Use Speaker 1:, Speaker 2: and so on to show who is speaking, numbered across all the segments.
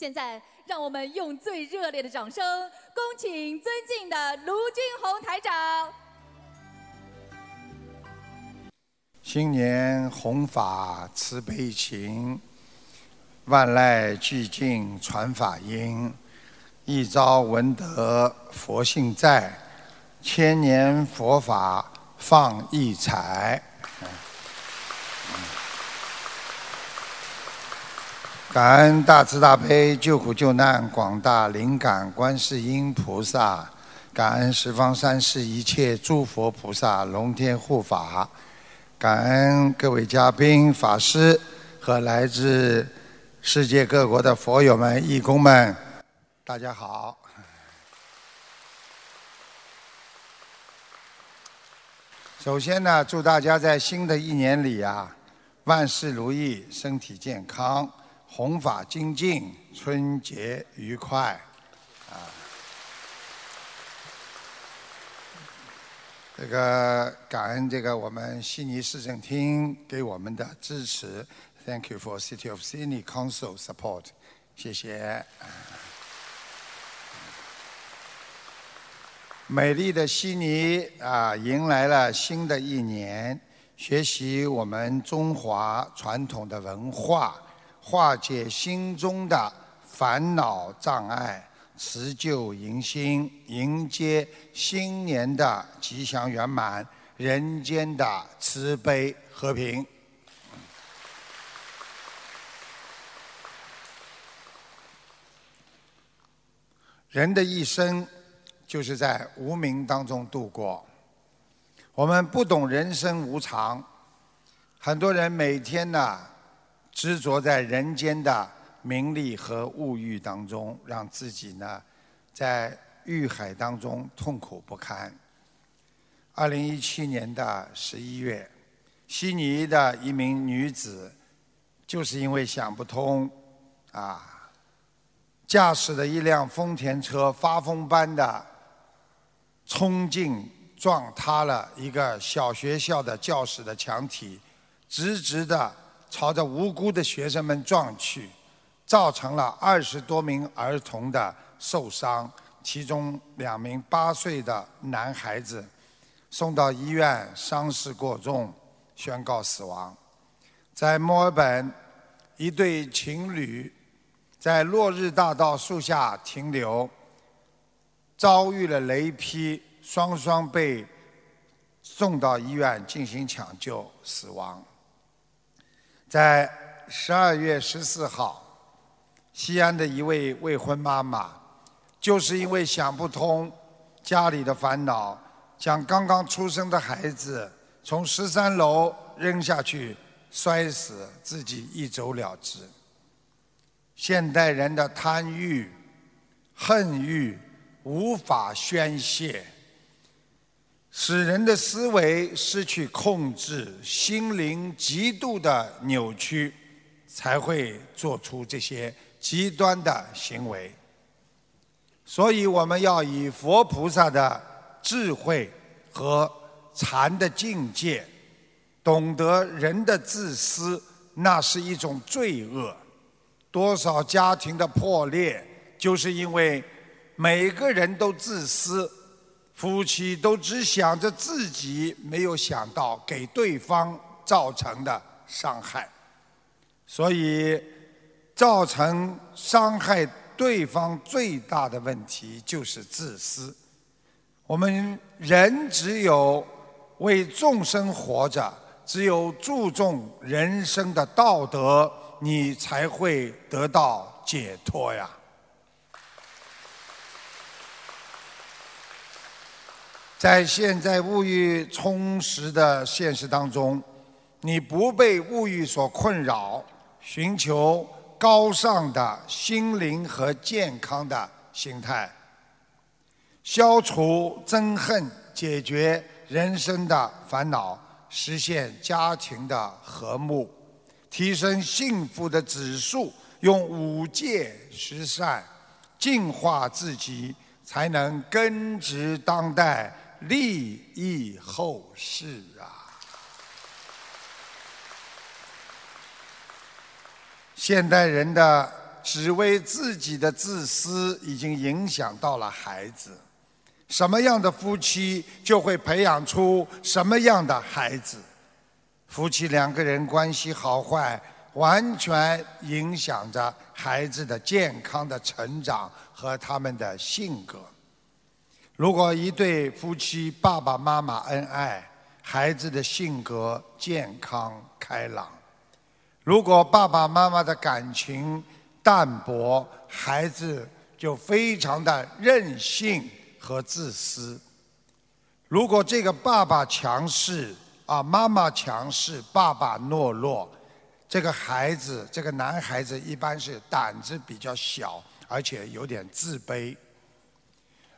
Speaker 1: 现在，让我们用最热烈的掌声，恭请尊敬的卢军红台长。
Speaker 2: 新年弘法慈悲情，万籁俱静传法音。一朝闻得佛性在，千年佛法放异彩。感恩大慈大悲救苦救难广大灵感观世音菩萨，感恩十方三世一切诸佛菩萨龙天护法，感恩各位嘉宾法师和来自世界各国的佛友们义工们，大家好。首先呢，祝大家在新的一年里啊，万事如意，身体健康。弘法精进，春节愉快，啊！这个感恩这个我们悉尼市政厅给我们的支持，Thank you for City of Sydney Council support，谢谢。美丽的悉尼啊，迎来了新的一年，学习我们中华传统的文化。化解心中的烦恼障碍，辞旧迎新，迎接新年的吉祥圆满，人间的慈悲和平。人的一生就是在无名当中度过，我们不懂人生无常，很多人每天呢。执着在人间的名利和物欲当中，让自己呢在欲海当中痛苦不堪。二零一七年的十一月，悉尼的一名女子就是因为想不通，啊，驾驶的一辆丰田车发疯般的冲进撞塌了一个小学校的教室的墙体，直直的。朝着无辜的学生们撞去，造成了二十多名儿童的受伤，其中两名八岁的男孩子送到医院，伤势过重，宣告死亡。在墨尔本，一对情侣在落日大道树下停留，遭遇了雷劈，双双被送到医院进行抢救，死亡。在十二月十四号，西安的一位未婚妈妈，就是因为想不通家里的烦恼，将刚刚出生的孩子从十三楼扔下去摔死，自己一走了之。现代人的贪欲、恨欲无法宣泄。使人的思维失去控制，心灵极度的扭曲，才会做出这些极端的行为。所以，我们要以佛菩萨的智慧和禅的境界，懂得人的自私，那是一种罪恶。多少家庭的破裂，就是因为每个人都自私。夫妻都只想着自己，没有想到给对方造成的伤害，所以造成伤害对方最大的问题就是自私。我们人只有为众生活着，只有注重人生的道德，你才会得到解脱呀。在现在物欲充实的现实当中，你不被物欲所困扰，寻求高尚的心灵和健康的心态，消除憎恨，解决人生的烦恼，实现家庭的和睦，提升幸福的指数，用五戒十善净化自己，才能根植当代。利益后世啊！现代人的只为自己的自私，已经影响到了孩子。什么样的夫妻，就会培养出什么样的孩子。夫妻两个人关系好坏，完全影响着孩子的健康的成长和他们的性格。如果一对夫妻爸爸妈妈恩爱，孩子的性格健康开朗；如果爸爸妈妈的感情淡薄，孩子就非常的任性和自私。如果这个爸爸强势啊，妈妈强势，爸爸懦弱，这个孩子，这个男孩子一般是胆子比较小，而且有点自卑。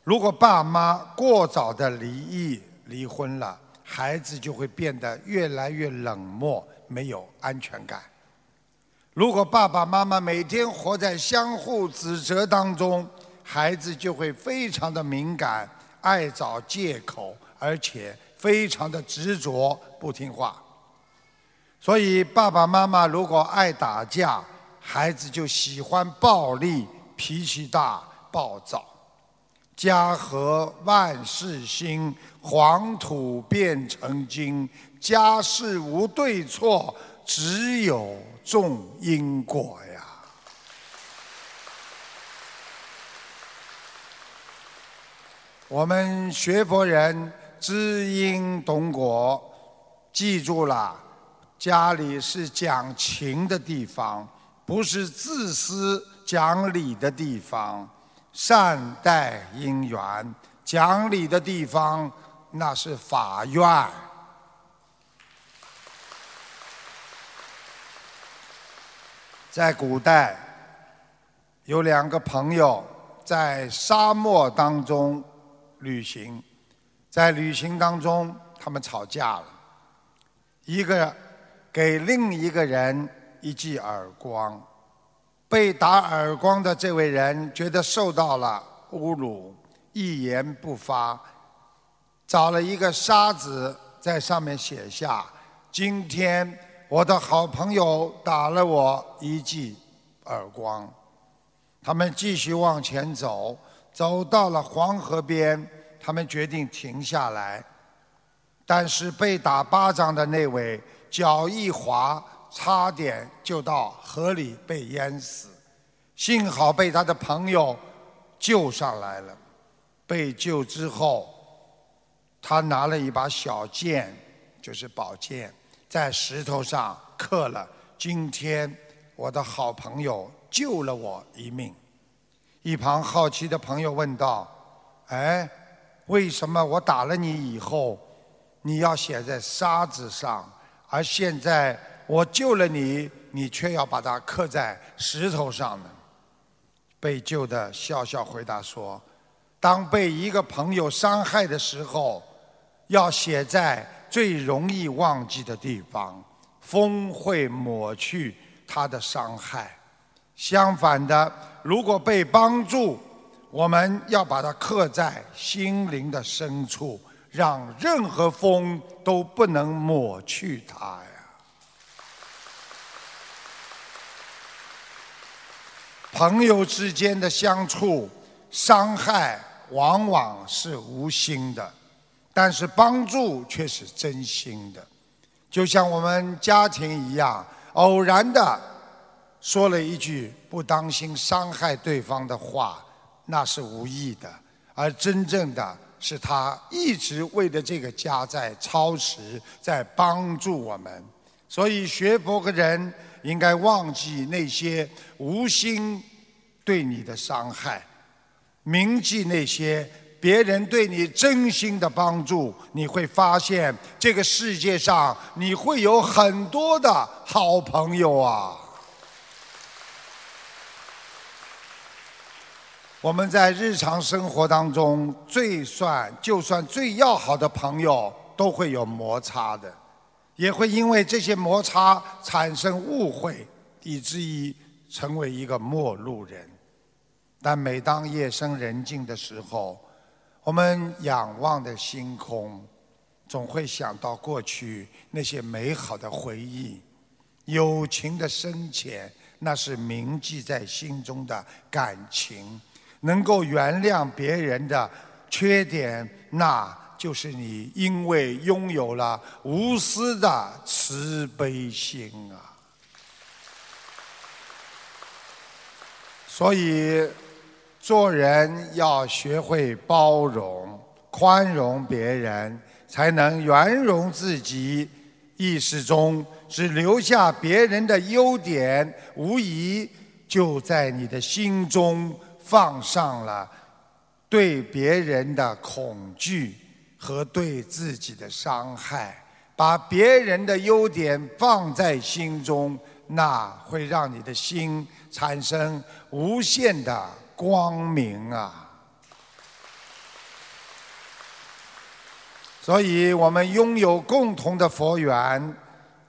Speaker 2: 如果爸妈过早的离异、离婚了，孩子就会变得越来越冷漠，没有安全感。如果爸爸妈妈每天活在相互指责当中，孩子就会非常的敏感，爱找借口，而且非常的执着，不听话。所以，爸爸妈妈如果爱打架，孩子就喜欢暴力，脾气大，暴躁。家和万事兴，黄土变成金。家事无对错，只有种因果呀。我们学佛人知因懂果，记住了，家里是讲情的地方，不是自私讲理的地方。善待因缘，讲理的地方那是法院。在古代，有两个朋友在沙漠当中旅行，在旅行当中他们吵架了，一个给另一个人一记耳光。被打耳光的这位人觉得受到了侮辱，一言不发，找了一个沙子在上面写下：“今天我的好朋友打了我一记耳光。”他们继续往前走，走到了黄河边，他们决定停下来，但是被打巴掌的那位脚一滑。差点就到河里被淹死，幸好被他的朋友救上来了。被救之后，他拿了一把小剑，就是宝剑，在石头上刻了“今天我的好朋友救了我一命”。一旁好奇的朋友问道：“哎，为什么我打了你以后，你要写在沙子上，而现在？”我救了你，你却要把它刻在石头上呢？被救的笑笑回答说：“当被一个朋友伤害的时候，要写在最容易忘记的地方，风会抹去他的伤害。相反的，如果被帮助，我们要把它刻在心灵的深处，让任何风都不能抹去它呀。”朋友之间的相处，伤害往往是无心的，但是帮助却是真心的。就像我们家庭一样，偶然的说了一句不当心伤害对方的话，那是无意的；而真正的是他一直为了这个家在操持，在帮助我们。所以学佛的人。应该忘记那些无心对你的伤害，铭记那些别人对你真心的帮助。你会发现，这个世界上你会有很多的好朋友啊！我们在日常生活当中，最算就算最要好的朋友，都会有摩擦的。也会因为这些摩擦产生误会，以至于成为一个陌路人。但每当夜深人静的时候，我们仰望的星空，总会想到过去那些美好的回忆、友情的深浅、那是铭记在心中的感情。能够原谅别人的缺点，那就是你因为拥有了无私的慈悲心啊。所以，做人要学会包容、宽容别人，才能圆融自己。意识中只留下别人的优点，无疑就在你的心中。放上了对别人的恐惧和对自己的伤害，把别人的优点放在心中，那会让你的心产生无限的光明啊！所以我们拥有共同的佛缘，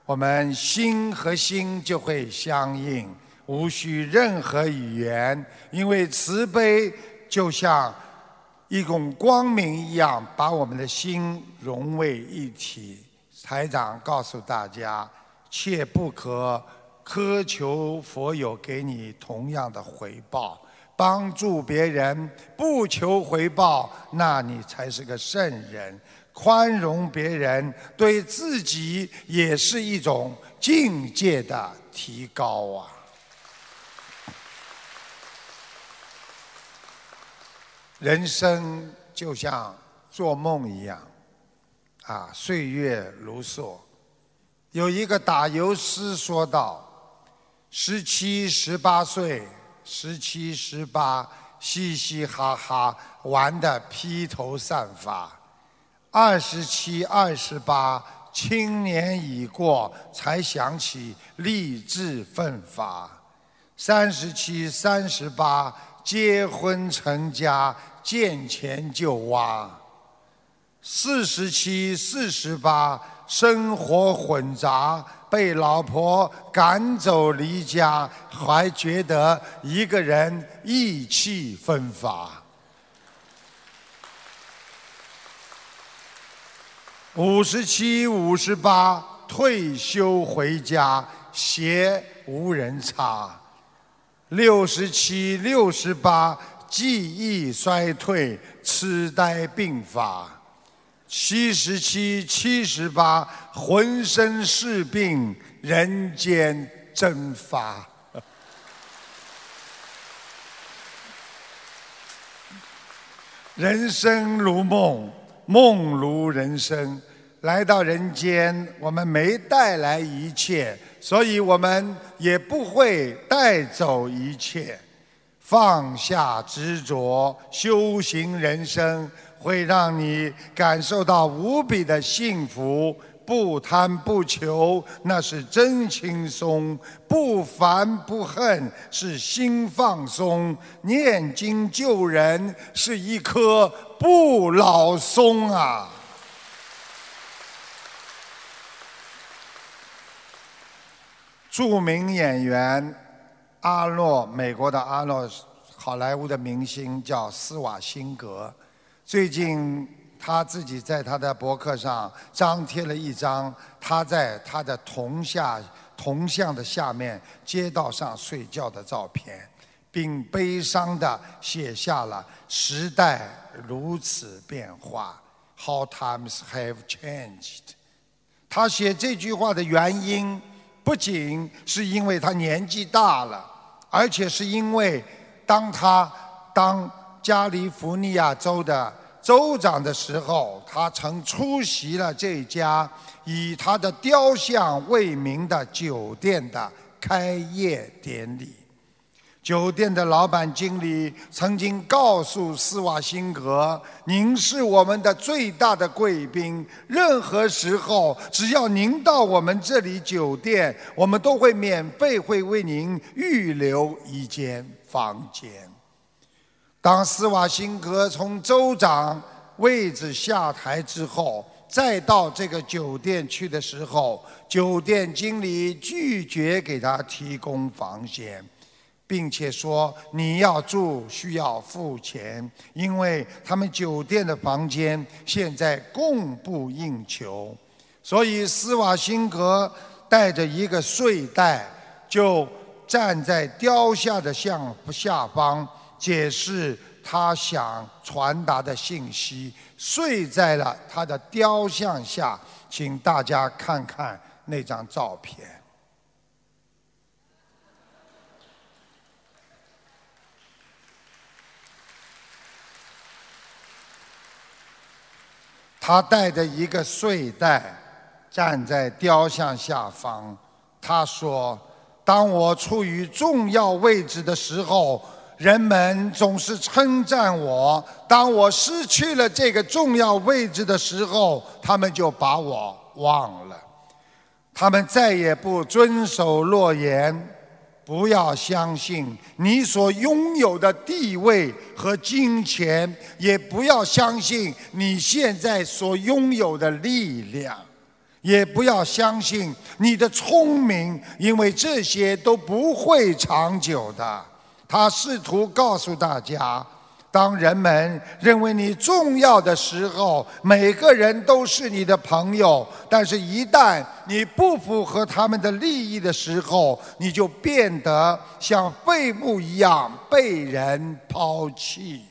Speaker 2: 我们心和心就会相应。无需任何语言，因为慈悲就像一种光明一样，把我们的心融为一体。台长告诉大家，切不可苛求佛友给你同样的回报。帮助别人不求回报，那你才是个圣人。宽容别人，对自己也是一种境界的提高啊。人生就像做梦一样，啊，岁月如梭。有一个打油诗说道：“十七、十八岁，十七、十八，嘻嘻哈哈玩得披头散发；二十七、二十八，青年已过，才想起立志奋发；三十七、三十八，结婚成家。”见钱就挖，四十七、四十八，生活混杂，被老婆赶走离家，还觉得一个人意气风发。五十七、五十八，退休回家，鞋无人擦。六十七、六十八。记忆衰退，痴呆病发，七十七、七十八，浑身是病，人间蒸发。人生如梦，梦如人生。来到人间，我们没带来一切，所以我们也不会带走一切。放下执着，修行人生会让你感受到无比的幸福。不贪不求，那是真轻松；不烦不恨，是心放松。念经救人，是一棵不老松啊！著名演员。阿诺，美国的阿诺，好莱坞的明星叫斯瓦辛格。最近他自己在他的博客上张贴了一张他在他的铜下铜像的下面街道上睡觉的照片，并悲伤地写下了“时代如此变化，How times have changed”。他写这句话的原因，不仅是因为他年纪大了。而且是因为，当他当加利福尼亚州的州长的时候，他曾出席了这家以他的雕像为名的酒店的开业典礼。酒店的老板经理曾经告诉斯瓦辛格：“您是我们的最大的贵宾，任何时候只要您到我们这里酒店，我们都会免费会为您预留一间房间。”当斯瓦辛格从州长位置下台之后，再到这个酒店去的时候，酒店经理拒绝给他提供房间。并且说你要住需要付钱，因为他们酒店的房间现在供不应求，所以斯瓦辛格带着一个睡袋就站在雕像的向下方，解释他想传达的信息。睡在了他的雕像下，请大家看看那张照片。他带着一个睡袋，站在雕像下方。他说：“当我处于重要位置的时候。”人们总是称赞我，当我失去了这个重要位置的时候，他们就把我忘了。他们再也不遵守诺言。不要相信你所拥有的地位和金钱，也不要相信你现在所拥有的力量，也不要相信你的聪明，因为这些都不会长久的。他试图告诉大家：当人们认为你重要的时候，每个人都是你的朋友；但是，一旦你不符合他们的利益的时候，你就变得像废物一样被人抛弃。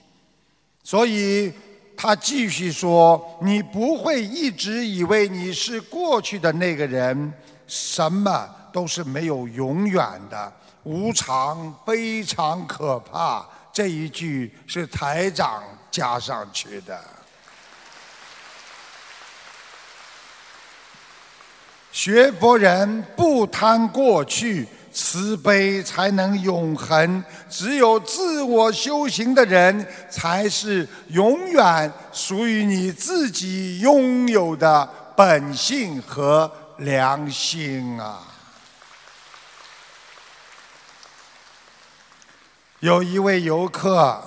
Speaker 2: 所以，他继续说：“你不会一直以为你是过去的那个人，什么都是没有永远的。”无常非常可怕，这一句是台长加上去的。学佛人不贪过去，慈悲才能永恒。只有自我修行的人，才是永远属于你自己拥有的本性和良心啊。有一位游客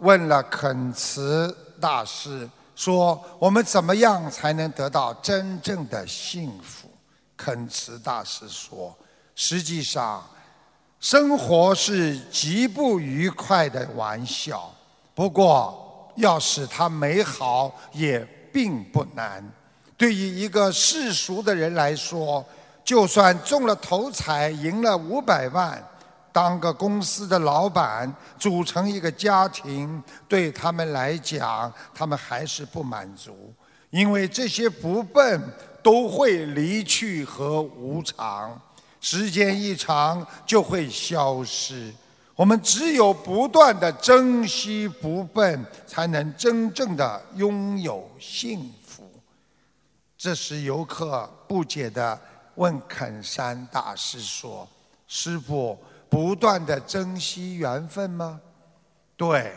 Speaker 2: 问了肯慈大师说：“我们怎么样才能得到真正的幸福？”肯慈大师说：“实际上，生活是极不愉快的玩笑，不过要使它美好也并不难。对于一个世俗的人来说，就算中了头彩，赢了五百万。”当个公司的老板，组成一个家庭，对他们来讲，他们还是不满足，因为这些不笨都会离去和无常，时间一长就会消失。我们只有不断的珍惜不笨，才能真正的拥有幸福。这时，游客不解的问肯山大师说：“师傅。”不断的珍惜缘分吗？对，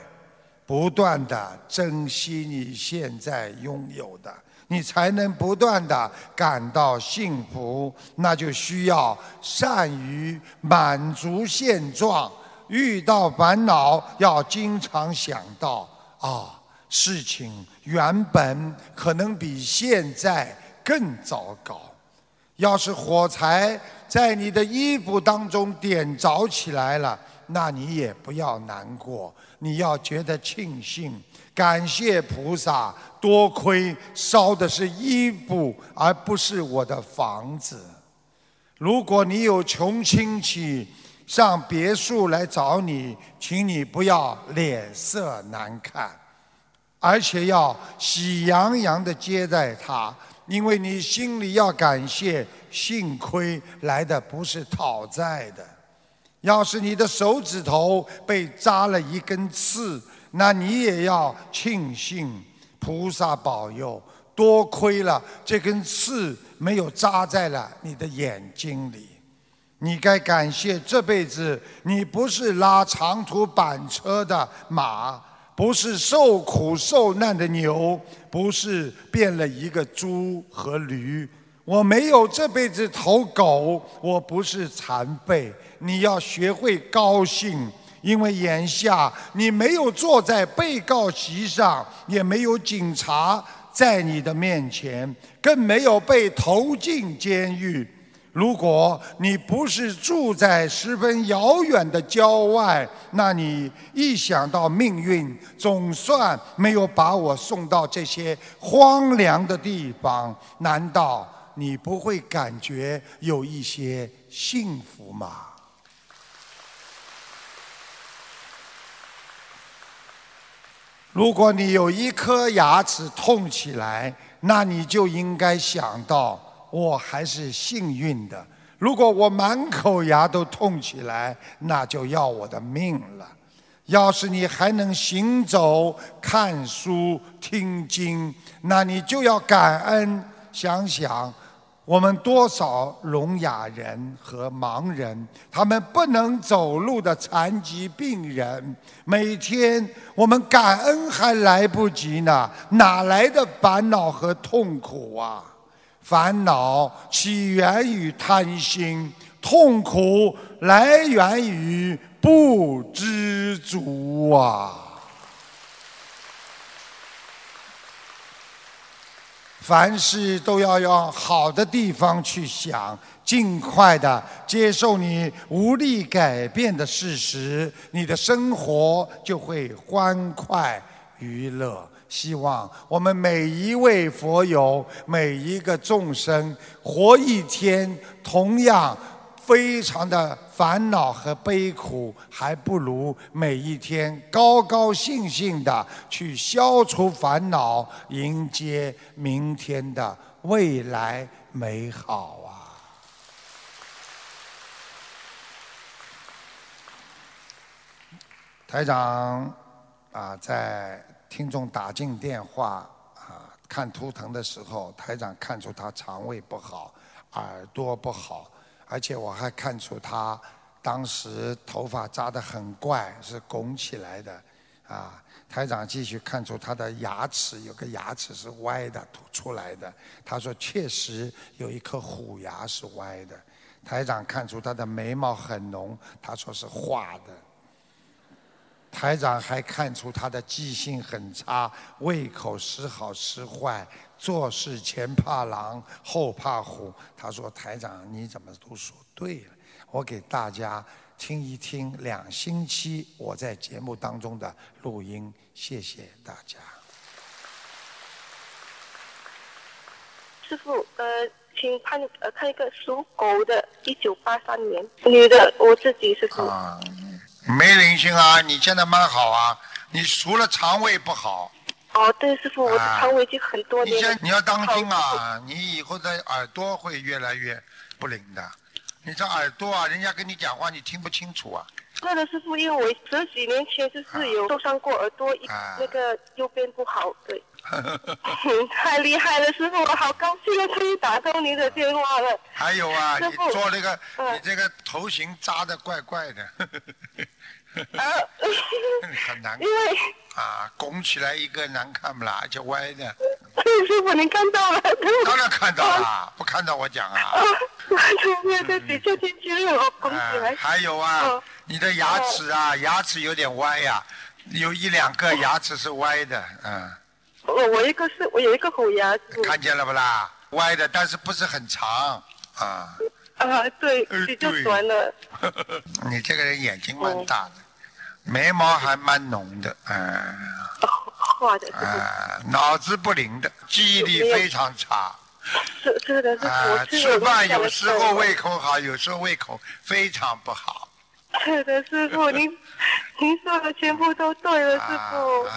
Speaker 2: 不断的珍惜你现在拥有的，你才能不断的感到幸福。那就需要善于满足现状，遇到烦恼要经常想到啊，事情原本可能比现在更糟糕。要是火柴在你的衣服当中点着起来了，那你也不要难过，你要觉得庆幸，感谢菩萨。多亏烧的是衣服，而不是我的房子。如果你有穷亲戚上别墅来找你，请你不要脸色难看，而且要喜洋洋地接待他。因为你心里要感谢，幸亏来的不是讨债的。要是你的手指头被扎了一根刺，那你也要庆幸菩萨保佑。多亏了这根刺没有扎在了你的眼睛里。你该感谢这辈子你不是拉长途板车的马。不是受苦受难的牛，不是变了一个猪和驴。我没有这辈子投狗，我不是残废。你要学会高兴，因为眼下你没有坐在被告席上，也没有警察在你的面前，更没有被投进监狱。如果你不是住在十分遥远的郊外那你一想到命运总算没有把我送到这些荒凉的地方难道你不会感觉有一些幸福吗？如果你有一颗牙齿痛起来那你就应该想到我还是幸运的。如果我满口牙都痛起来，那就要我的命了。要是你还能行走、看书、听经，那你就要感恩。想想。我们多少聋哑人和盲人，他们不能走路的残疾病人，每天我们感恩还来不及呢，哪来的烦恼和痛苦啊？烦恼起源于贪心，痛苦来源于不知足啊。凡事都要往好的地方去想，尽快的接受你无力改变的事实，你的生活就会欢快娱乐。希望我们每一位佛友，每一个众生，活一天，同样。非常的烦恼和悲苦，还不如每一天高高兴兴的去消除烦恼，迎接明天的未来美好啊！台长啊，在听众打进电话啊看图腾的时候，台长看出他肠胃不好，耳朵不好。而且我还看出他当时头发扎得很怪，是拱起来的，啊，台长继续看出他的牙齿有个牙齿是歪的凸出来的，他说确实有一颗虎牙是歪的。台长看出他的眉毛很浓，他说是画的。台长还看出他的记性很差，胃口时好时坏。做事前怕狼后怕虎，他说：“台长，你怎么都说对了？我给大家听一听两星期我在节目当中的录音，谢谢大家。”
Speaker 3: 师傅，呃，请看呃看一个属狗的，一九八三年女的，我自己是属。
Speaker 2: 啊，没灵性啊！你现在蛮好啊，你除了肠胃不好。
Speaker 3: 哦，对，师傅，我的肠胃已经很多年。
Speaker 2: 你先你要当心啊！你以后的耳朵会越来越不灵的。你这耳朵啊，人家跟你讲话你听不清楚啊。
Speaker 3: 对的，师傅，因为我十几年前就是有受伤过耳朵，一那个右边不好，对。太厉害了，师傅，我好高兴啊，可以打通您的电话了。
Speaker 2: 还有啊，你做那个，你这个头型扎的怪怪的。啊，很难。
Speaker 3: 因为
Speaker 2: 啊，拱起来一个难看不啦，而且歪的。
Speaker 3: 师傅，您看到了？
Speaker 2: 当然看到了，不看到我讲啊。
Speaker 3: 对对对，就听清楚了，拱起来。
Speaker 2: 还有啊，你的牙齿啊，牙齿有点歪呀，有一两个牙齿是歪的，嗯。
Speaker 3: 我我一个是我有一个虎牙。
Speaker 2: 看见了不啦？歪的，但是不是很长啊。
Speaker 3: 啊，对，比较短了。
Speaker 2: 你这个人眼睛蛮大的。眉毛还蛮浓的，嗯，
Speaker 3: 画的，
Speaker 2: 啊，脑子不灵的，记忆力非常差，
Speaker 3: 是是的，是
Speaker 2: 啊，吃饭有时候胃口好，有时候胃口非常不好。
Speaker 3: 是的，师傅，您您说的全部都对了，师傅，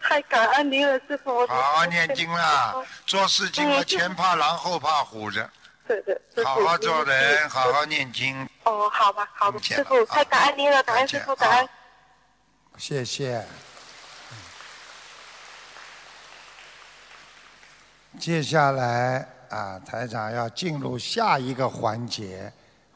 Speaker 3: 太感恩您了，师傅。
Speaker 2: 好好念经啦，做事情嘛，前怕狼后怕虎的。
Speaker 3: 对对，
Speaker 2: 好好做人，好好念经。
Speaker 3: 哦，好吧，好的，师傅，太感恩您了，感恩师傅，感恩。
Speaker 2: 谢谢。接下来啊，台长要进入下一个环节，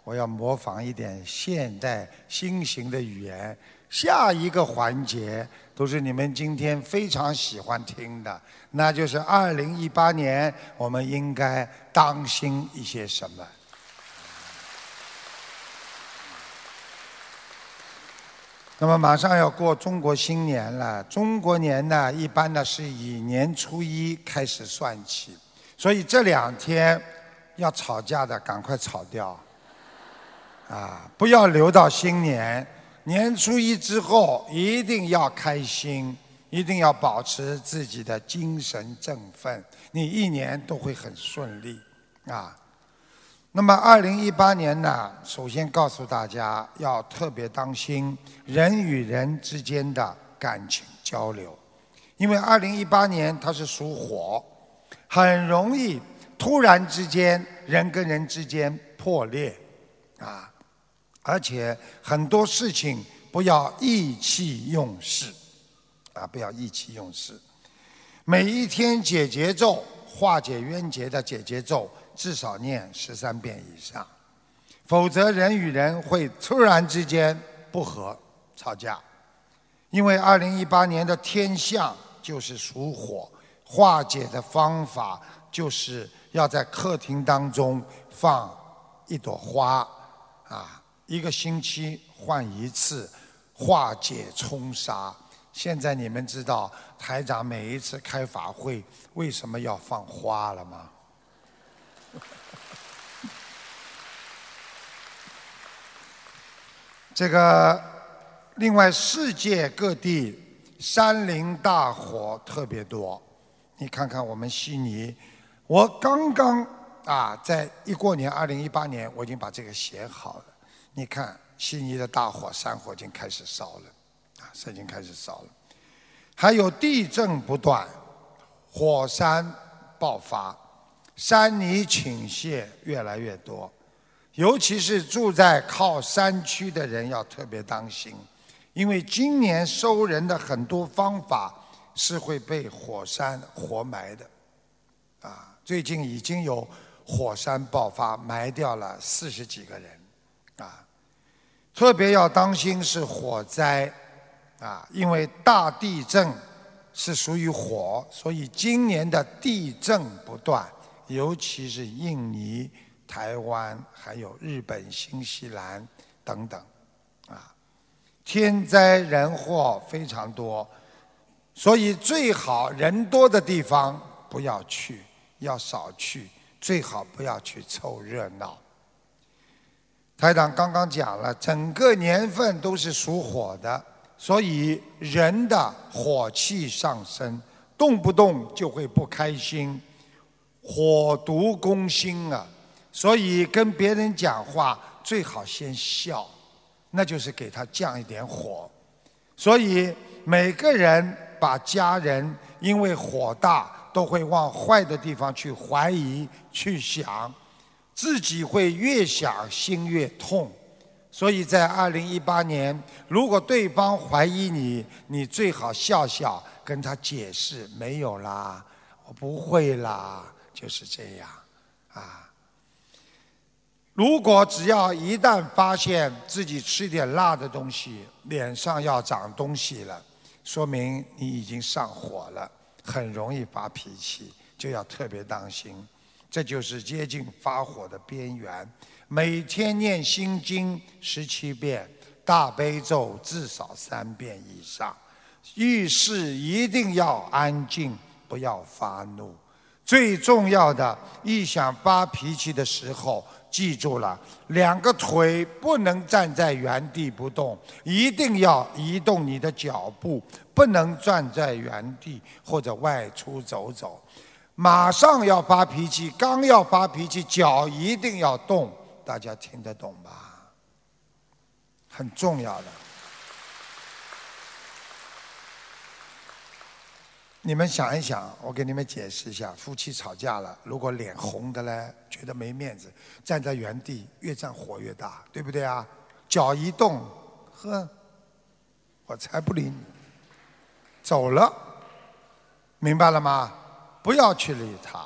Speaker 2: 我要模仿一点现代新型的语言。下一个环节都是你们今天非常喜欢听的，那就是二零一八年我们应该当心一些什么。那么马上要过中国新年了，中国年呢一般呢是以年初一开始算起，所以这两天要吵架的赶快吵掉，啊，不要留到新年，年初一之后一定要开心，一定要保持自己的精神振奋，你一年都会很顺利，啊。那么，二零一八年呢，首先告诉大家要特别当心人与人之间的感情交流，因为二零一八年它是属火，很容易突然之间人跟人之间破裂啊，而且很多事情不要意气用事啊，不要意气用事。每一天解结咒、化解冤结的解结咒，至少念十三遍以上，否则人与人会突然之间不和、吵架。因为二零一八年的天象。就是属火，化解的方法就是要在客厅当中放一朵花，啊，一个星期换一次，化解冲杀。现在你们知道台长每一次开法会为什么要放花了吗？这个，另外世界各地。山林大火特别多，你看看我们悉尼，我刚刚啊，在一过年，二零一八年，我已经把这个写好了。你看悉尼的大火，山火已经开始烧了，啊，已经开始烧了。还有地震不断，火山爆发，山泥倾泻越来越多，尤其是住在靠山区的人要特别当心。因为今年收人的很多方法是会被火山活埋的，啊，最近已经有火山爆发，埋掉了四十几个人，特别要当心是火灾，啊，因为大地震是属于火，所以今年的地震不断，尤其是印尼、台湾还有日本、新西兰等等。啊天灾人祸非常多，所以最好人多的地方不要去，要少去，最好不要去凑热闹。台长刚刚讲了，整个年份都是属火的，所以人的火气上升，动不动就会不开心，火毒攻心啊！所以跟别人讲话最好先笑。那就是给他降一点火，所以每个人把家人因为火大都会往坏的地方去怀疑、去想，自己会越想心越痛。所以在二零一八年，如果对方怀疑你，你最好笑笑跟他解释：没有啦，我不会啦，就是这样，啊。如果只要一旦发现自己吃点辣的东西，脸上要长东西了，说明你已经上火了，很容易发脾气，就要特别当心。这就是接近发火的边缘。每天念心经十七遍，大悲咒至少三遍以上。遇事一定要安静，不要发怒。最重要的，一想发脾气的时候。记住了，两个腿不能站在原地不动，一定要移动你的脚步，不能站在原地或者外出走走。马上要发脾气，刚要发脾气，脚一定要动。大家听得懂吧？很重要的。你们想一想，我给你们解释一下：夫妻吵架了，如果脸红的嘞，觉得没面子，站在原地越站火越大，对不对啊？脚一动，呵，我才不理你，走了，明白了吗？不要去理他。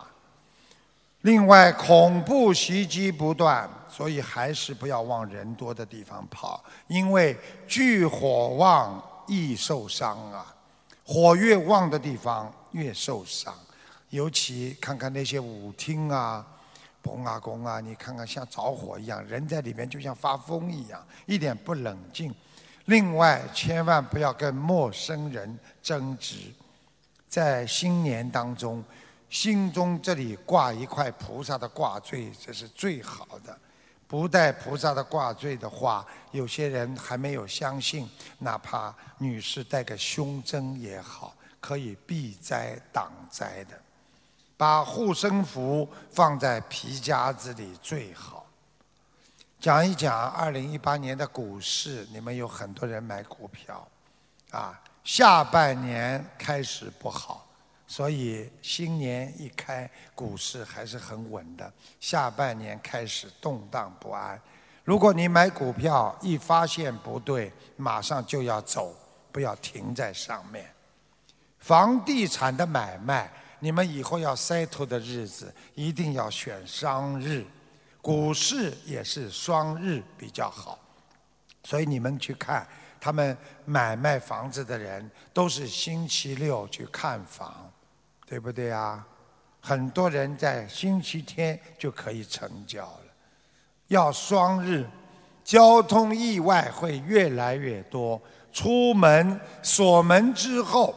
Speaker 2: 另外，恐怖袭击不断，所以还是不要往人多的地方跑，因为聚火旺易受伤啊。火越旺的地方越受伤，尤其看看那些舞厅啊、崩啊、宫啊，你看看像着火一样，人在里面就像发疯一样，一点不冷静。另外，千万不要跟陌生人争执。在新年当中，心中这里挂一块菩萨的挂坠，这是最好的。不带菩萨的挂坠的话，有些人还没有相信。哪怕女士带个胸针也好，可以避灾挡灾的。把护身符放在皮夹子里最好。讲一讲二零一八年的股市，你们有很多人买股票，啊，下半年开始不好，所以新年一开，股市还是很稳的。下半年开始动荡不安。如果你买股票一发现不对，马上就要走，不要停在上面。房地产的买卖，你们以后要 settle 的日子，一定要选双日。股市也是双日比较好，所以你们去看，他们买卖房子的人都是星期六去看房，对不对啊？很多人在星期天就可以成交了。要双日，交通意外会越来越多。出门锁门之后。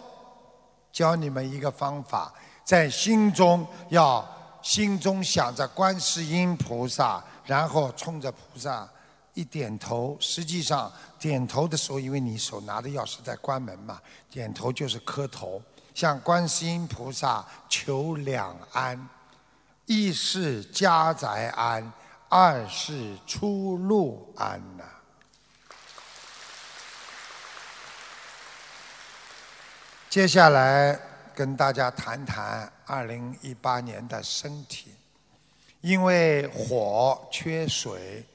Speaker 2: 教你们一个方法，在心中要心中想着观世音菩萨，然后冲着菩萨一点头。实际上点头的时候，因为你手拿的钥匙在关门嘛，点头就是磕头，向观世音菩萨求两安：一是家宅安，二是出路安呐。接下来跟大家谈谈二零一八年的身体，因为火缺水，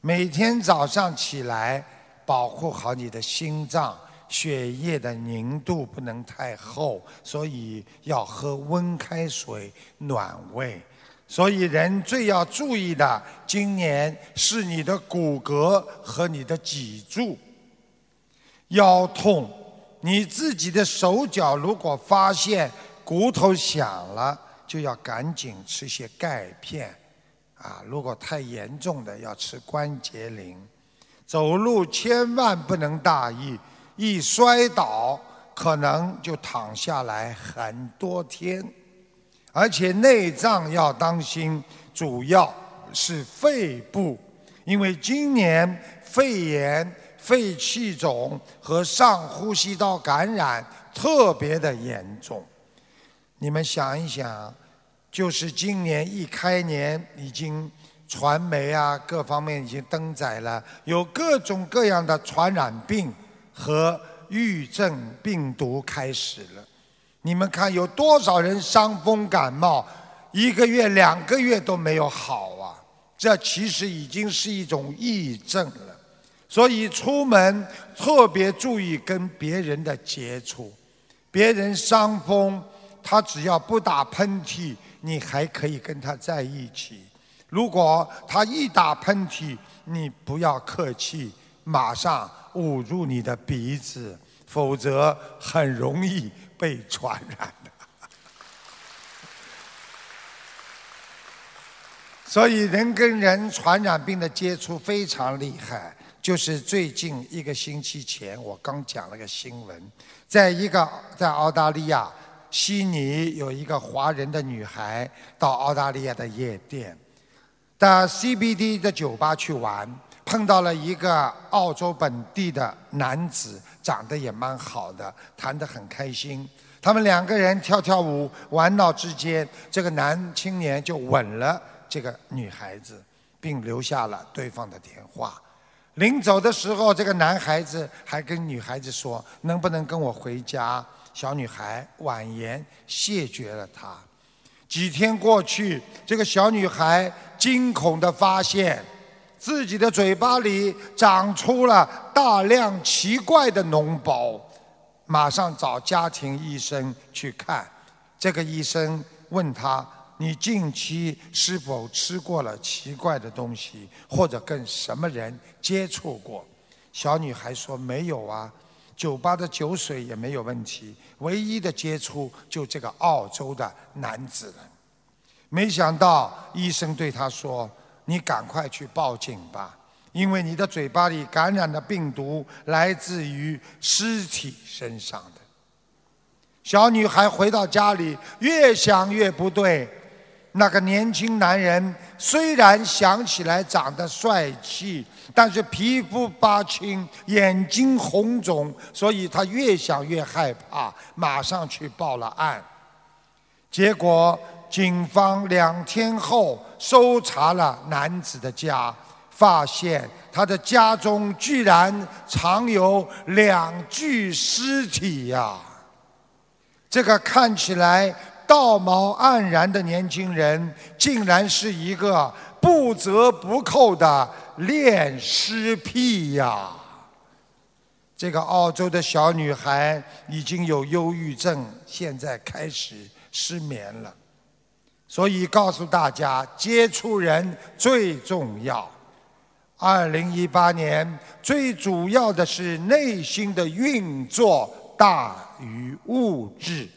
Speaker 2: 每天早上起来保护好你的心脏，血液的凝度不能太厚，所以要喝温开水暖胃。所以人最要注意的，今年是你的骨骼和你的脊柱，腰痛。你自己的手脚如果发现骨头响了，就要赶紧吃些钙片，啊，如果太严重的要吃关节灵。走路千万不能大意，一摔倒可能就躺下来很多天。而且内脏要当心，主要是肺部，因为今年肺炎。肺气肿和上呼吸道感染特别的严重，你们想一想，就是今年一开年，已经传媒啊各方面已经登载了，有各种各样的传染病和郁症病毒开始了。你们看有多少人伤风感冒，一个月两个月都没有好啊？这其实已经是一种疫症了。所以出门特别注意跟别人的接触，别人伤风，他只要不打喷嚏，你还可以跟他在一起；如果他一打喷嚏，你不要客气，马上捂住你的鼻子，否则很容易被传染的。所以人跟人传染病的接触非常厉害。就是最近一个星期前，我刚讲了个新闻，在一个在澳大利亚悉尼有一个华人的女孩到澳大利亚的夜店，到 CBD 的酒吧去玩，碰到了一个澳洲本地的男子，长得也蛮好的，谈得很开心。他们两个人跳跳舞，玩闹之间，这个男青年就吻了这个女孩子，并留下了对方的电话。临走的时候，这个男孩子还跟女孩子说：“能不能跟我回家？”小女孩婉言谢绝了他。几天过去，这个小女孩惊恐地发现，自己的嘴巴里长出了大量奇怪的脓包，马上找家庭医生去看。这个医生问他。你近期是否吃过了奇怪的东西，或者跟什么人接触过？小女孩说没有啊，酒吧的酒水也没有问题，唯一的接触就这个澳洲的男子了。没想到医生对他说：“你赶快去报警吧，因为你的嘴巴里感染的病毒来自于尸体身上的。”小女孩回到家里，越想越不对。那个年轻男人虽然想起来长得帅气，但是皮肤发青，眼睛红肿，所以他越想越害怕，马上去报了案。结果警方两天后搜查了男子的家，发现他的家中居然藏有两具尸体呀！这个看起来道貌岸然的年轻人，竟然是一个不折不扣的恋尸癖呀！这个澳洲的小女孩已经有忧郁症，现在开始失眠了。所以告诉大家，接触人最重要。二零一八年最主要的是内心的运作大于物质，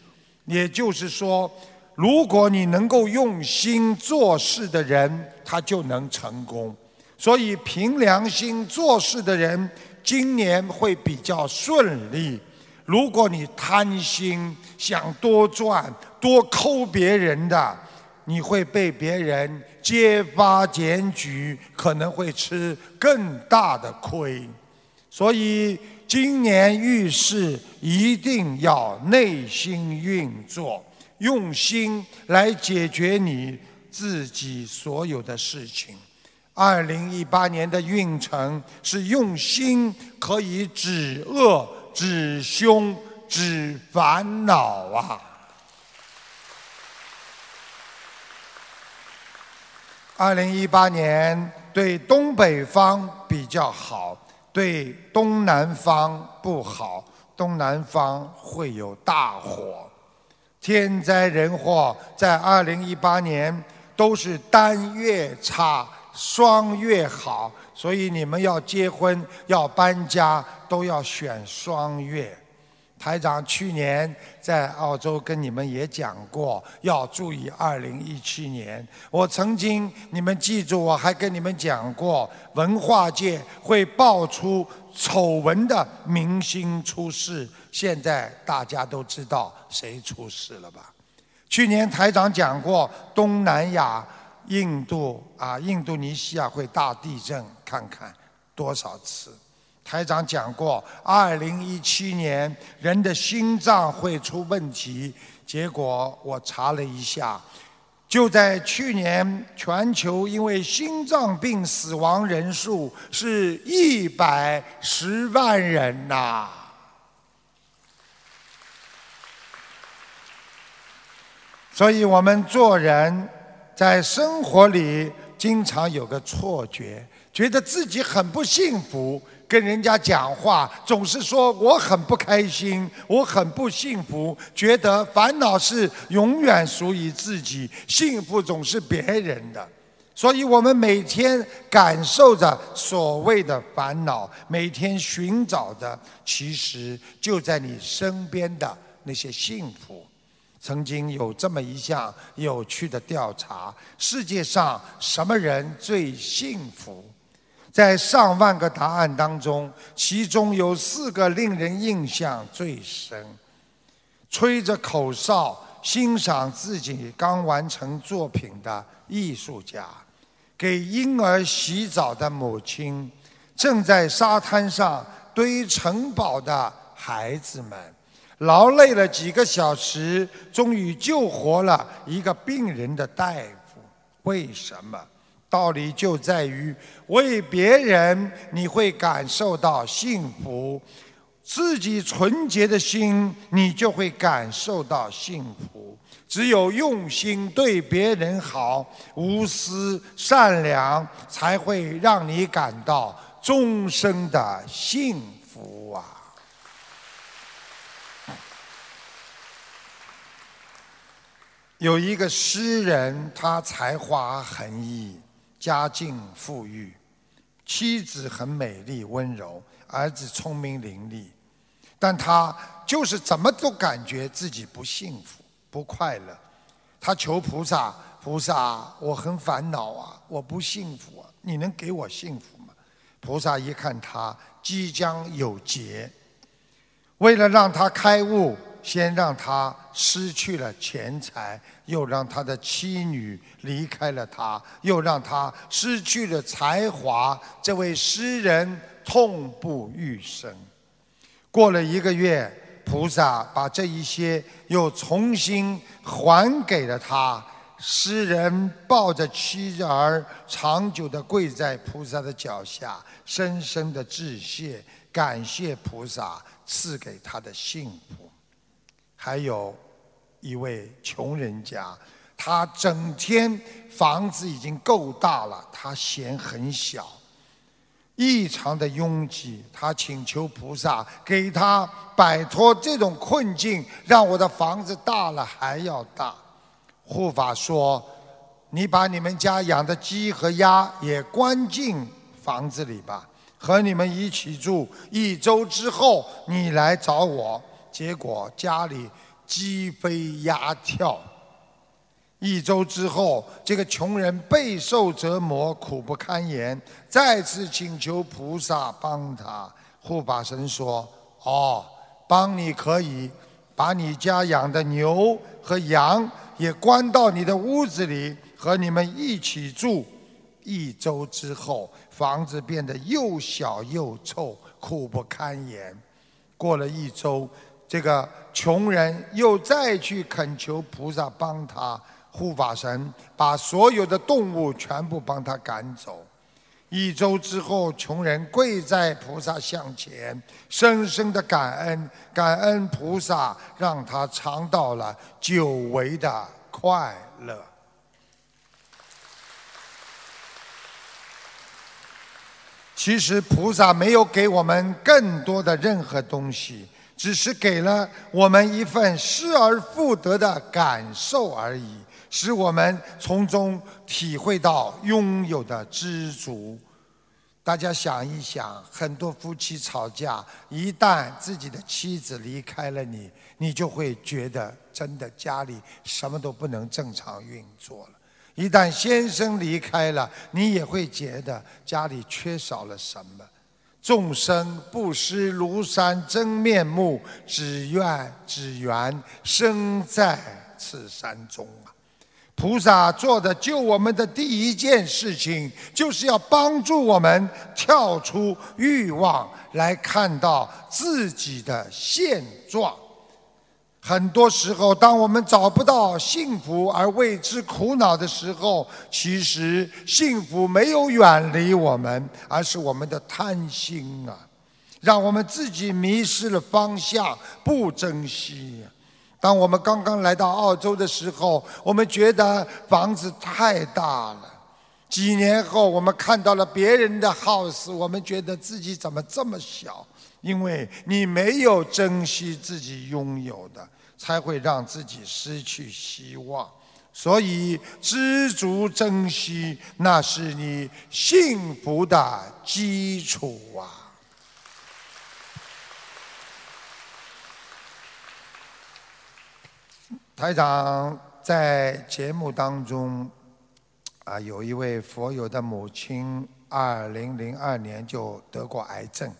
Speaker 2: 也就是说，如果你能够用心做事的人，他就能成功。所以凭良心做事的人，今年会比较顺利。如果你贪心，想多赚、多抠别人的。你会被别人揭发检举，可能会吃更大的亏。所以今年遇事一定要内心运作，用心来解决你自己所有的事情。二零一八年的运程是用心可以止恶、止凶、止烦恼啊！二零一八年对东北方比较好，对东南方不好。东南方会有大火，天灾人祸在二零一八年都是单月差，双月好。所以你们要结婚、要搬家，都要选双月。台长去年在澳洲跟你们也讲过，要注意二零一七年。我曾经，你们记住，我还跟你们讲过，文化界会爆出丑闻的明星出事。现在大家都知道谁出事了吧？去年台长讲过，东南亚、印度啊、印度尼西亚会大地震，看看多少次。台长讲过，二零一七年人的心脏会出问题。结果我查了一下，就在去年，全球因为心脏病死亡人数是一百十万人呐。所以我们做人在生活里经常有个错觉，觉得自己很不幸福。跟人家讲话总是说我很不开心，我很不幸福，觉得烦恼是永远属于自己，幸福总是别人的。所以我们每天感受着所谓的烦恼，每天寻找的其实就在你身边的那些幸福。曾经有这么一项有趣的调查：世界上什么人最幸福？在上万个答案当中，其中有四个令人印象最深：吹着口哨欣赏自己刚完成作品的艺术家，给婴儿洗澡的母亲，正在沙滩上堆城堡的孩子们，劳累了几个小时，终于救活了一个病人的大夫。为什么？道理就在于为别人，你会感受到幸福；自己纯洁的心，你就会感受到幸福。只有用心对别人好，无私善良，才会让你感到终生的幸福啊！有一个诗人，他才华横溢。家境富裕，妻子很美丽温柔，儿子聪明伶俐，但他就是怎么都感觉自己不幸福、不快乐。他求菩萨：“菩萨，我很烦恼啊，我不幸福啊，你能给我幸福吗？”菩萨一看他即将有劫，为了让他开悟。先让他失去了钱财，又让他的妻女离开了他，又让他失去了才华。这位诗人痛不欲生。过了一个月，菩萨把这一些又重新还给了他，诗人抱着妻儿，长久的跪在菩萨的脚下，深深的致谢，感谢菩萨赐给他的幸福。还有一位穷人家，他整天房子已经够大了，他嫌很小。异常的拥挤，他请求菩萨给他摆脱这种困境，让我的房子大了还要大。护法说：“你把你们家养的鸡和鸭也关进房子里吧，和你们一起住。一周之后你来找我。”结果家里鸡飞鸭跳。一周之后，这个穷人备受折磨，苦不堪言，再次请求菩萨帮他。护法神说：“哦，帮你可以，把你家养的牛和羊也关到你的屋子里，和你们一起住。一周之后，房子变得又小又臭，苦不堪言。过了一周，这个穷人又再去恳求菩萨帮他。”护法神把所有的动物全部帮他赶走。一周之后，穷人跪在菩萨像前，深深的感恩，感恩菩萨让他尝到了久违的快乐。其实菩萨没有给我们更多的任何东西，只是给了我们一份失而复得的感受而已。使我们从中体会到拥有的知足。大家想一想，很多夫妻吵架，一旦自己的妻子离开了你，你就会觉得真的家里什么都不能正常运作了。一旦先生离开了，你也会觉得家里缺少了什么。众生不识庐山真面目，只愿只缘身在此山中啊。菩萨做的救我们的第一件事情，就是要帮助我们跳出欲望，来看到自己的现状。很多时候，当我们找不到幸福而为之苦恼的时候，其实幸福没有远离我们，而是我们的贪心啊，让我们自己迷失了方向，不珍惜。当我们刚刚来到澳洲的时候，我们觉得房子太大了。几年后，我们看到了别人的 house，我们觉得自己怎么这么小？因为你没有珍惜自己拥有的，才会让自己失去希望。所以，知足珍惜，那是你幸福的基础啊。台长在节目当中，啊，有一位佛友的母亲，二零零二年就得过癌症，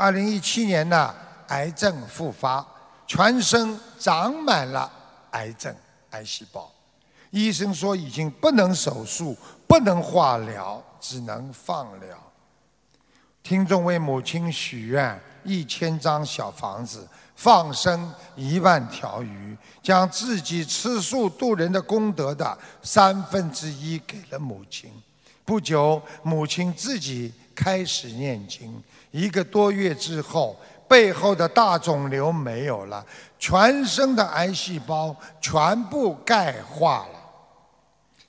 Speaker 2: 二零一七年呢，癌症复发，全身长满了癌症癌细胞，医生说已经不能手术，不能化疗，只能放疗。听众为母亲许愿一千张小房子。放生一万条鱼，将自己吃素度人的功德的三分之一给了母亲。不久，母亲自己开始念经。一个多月之后，背后的大肿瘤没有了，全身的癌细胞全部钙化了。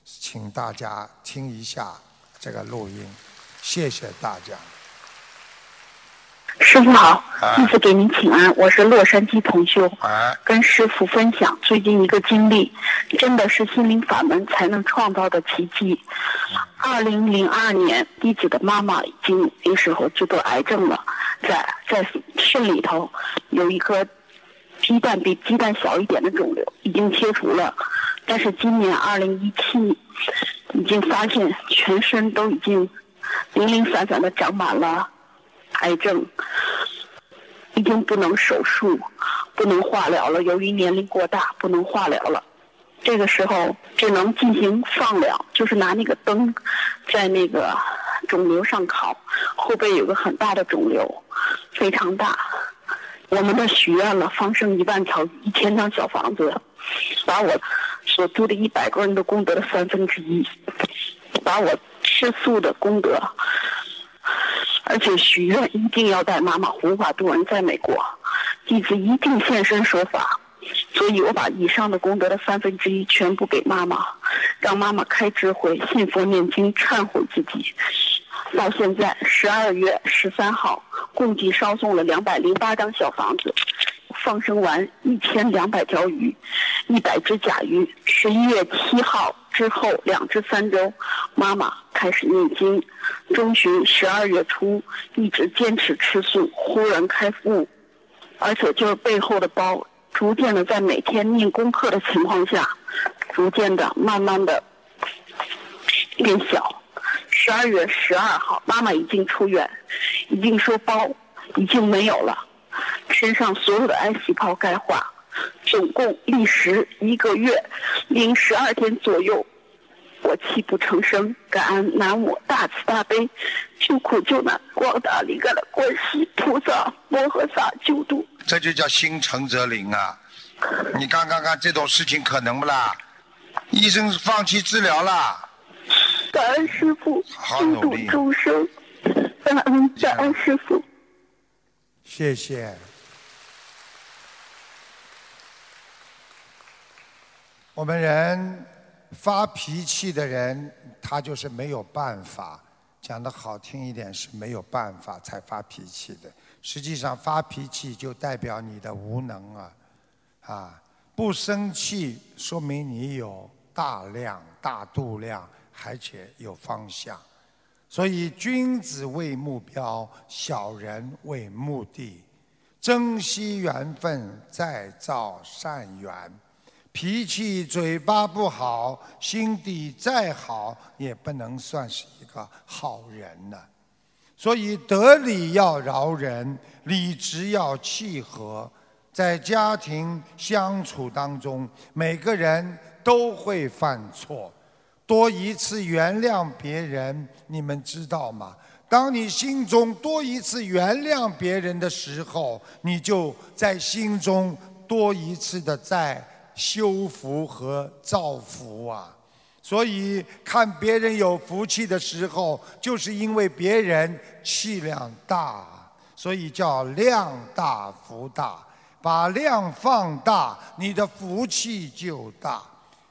Speaker 2: 请大家听一下这个录音，谢谢大家。
Speaker 4: 师傅好，弟子给您请安。我是洛杉矶同修，跟师傅分享最近一个经历，真的是心灵法门才能创造的奇迹。二零零二年，弟子的妈妈已经那时候就得癌症了，在在肾里头有一颗鸡蛋比鸡蛋小一点的肿瘤，已经切除了。但是今年二零一七，已经发现全身都已经零零散散的长满了。癌症已经不能手术，不能化疗了。由于年龄过大，不能化疗了。这个时候只能进行放疗，就是拿那个灯在那个肿瘤上烤。后背有个很大的肿瘤，非常大。我们的许愿了，放生一万条、一千张小房子，把我所度的一百个人的功德的三分之一，把我吃素的功德，而且许愿一定要带妈妈弘法度人在美国，弟子一定现身说法。所以我把以上的功德的三分之一全部给妈妈，让妈妈开智慧、信佛、念经、忏悔自己。到现在十二月十三号，共计烧送了两百零八张小房子，放生完一千两百条鱼，一百只甲鱼。十一月七号之后两至三周，妈妈开始念经。中旬十二月初一直坚持吃素，忽然开悟，而且就是背后的包。逐渐的，在每天念功课的情况下，逐渐的、慢慢的变小。十二月十二号，妈妈已经出院，已经说包已经没有了，身上所有的癌细胞钙化，总共历时一个月零十二天左右。我泣不成声，感恩南无大慈大悲救苦救难广大灵感的观世菩萨摩诃萨救度。
Speaker 2: 这就叫心诚则灵啊！你看看看这种事情可能不啦？医生放弃治疗啦。
Speaker 4: 感恩师傅救度众生，感恩感恩师傅。
Speaker 2: 谢谢。我们人发脾气的人，他就是没有办法。讲的好听一点，是没有办法才发脾气的。实际上发脾气就代表你的无能啊，啊，不生气说明你有大量、大度量，而且有方向。所以君子为目标，小人为目的。珍惜缘分，再造善缘。脾气嘴巴不好，心地再好，也不能算是一个好人呢。所以得理要饶人，理直要气和，在家庭相处当中，每个人都会犯错，多一次原谅别人，你们知道吗？当你心中多一次原谅别人的时候，你就在心中多一次的在修福和造福啊。所以看别人有福气的时候，就是因为别人气量大，所以叫量大福大。把量放大，你的福气就大。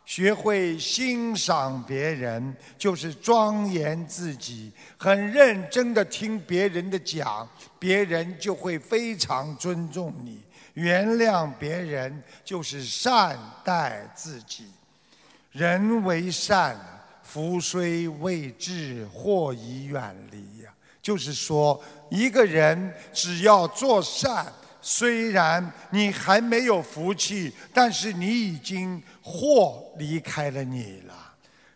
Speaker 2: 学会欣赏别人，就是庄严自己。很认真的听别人的讲，别人就会非常尊重你。原谅别人，就是善待自己。人为善，福虽未至，祸已远离呀。就是说，一个人只要做善，虽然你还没有福气，但是你已经祸离开了你了。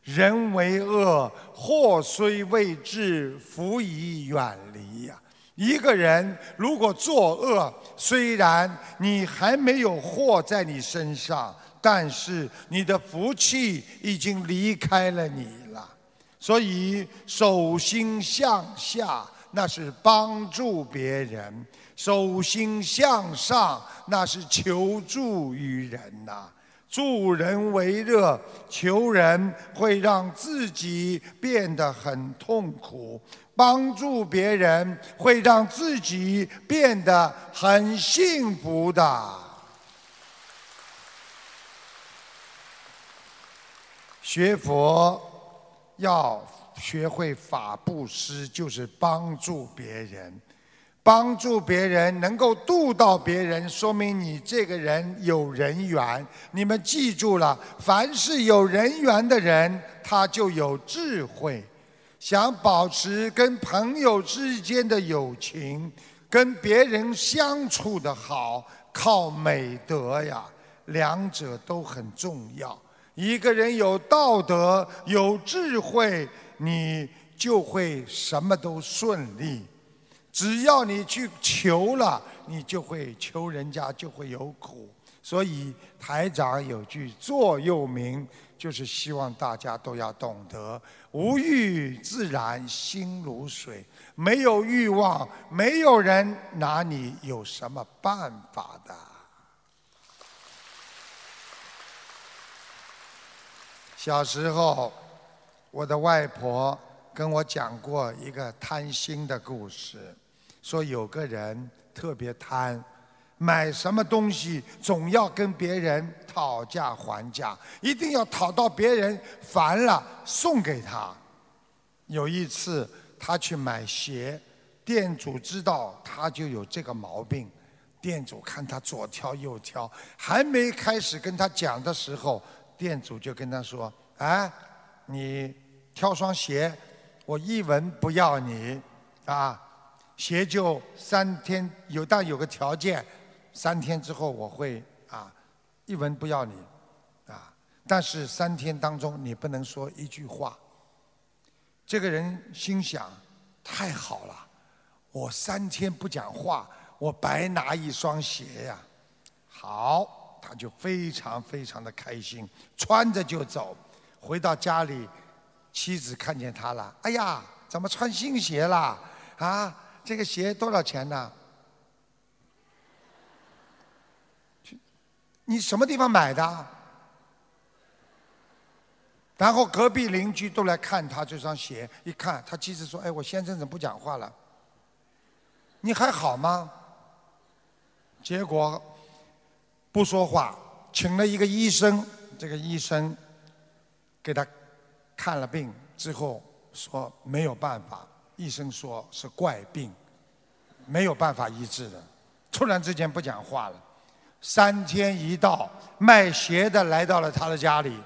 Speaker 2: 人为恶，祸虽未至，福已远离呀。一个人如果作恶，虽然你还没有祸在你身上。但是你的福气已经离开了你了，所以手心向下那是帮助别人，手心向上那是求助于人呐。助人为乐，求人会让自己变得很痛苦，帮助别人会让自己变得很幸福的。学佛要学会法布施，就是帮助别人，帮助别人能够度到别人，说明你这个人有人缘。你们记住了，凡是有人缘的人，他就有智慧。想保持跟朋友之间的友情，跟别人相处的好，靠美德呀，两者都很重要。一个人有道德、有智慧，你就会什么都顺利。只要你去求了，你就会求人家就会有苦。所以台长有句座右铭，就是希望大家都要懂得：无欲自然心如水。没有欲望，没有人拿你有什么办法的。小时候，我的外婆跟我讲过一个贪心的故事，说有个人特别贪，买什么东西总要跟别人讨价还价，一定要讨到别人烦了送给他。有一次，他去买鞋，店主知道他就有这个毛病。店主看他左挑右挑，还没开始跟他讲的时候，店主就跟他说：“哎，你挑双鞋，我一文不要你，啊，鞋就三天有，但有个条件，三天之后我会啊，一文不要你，啊，但是三天当中你不能说一句话。”这个人心想：“太好了，我三天不讲话。”我白拿一双鞋呀，好，他就非常非常的开心，穿着就走，回到家里，妻子看见他了，哎呀，怎么穿新鞋啦？啊，这个鞋多少钱呢？你什么地方买的？然后隔壁邻居都来看他这双鞋，一看他妻子说：“哎，我先生怎么不讲话了？你还好吗？”结果不说话，请了一个医生。这个医生给他看了病之后说没有办法，医生说是怪病，没有办法医治的。突然之间不讲话了。三天一到，卖鞋的来到了他的家里，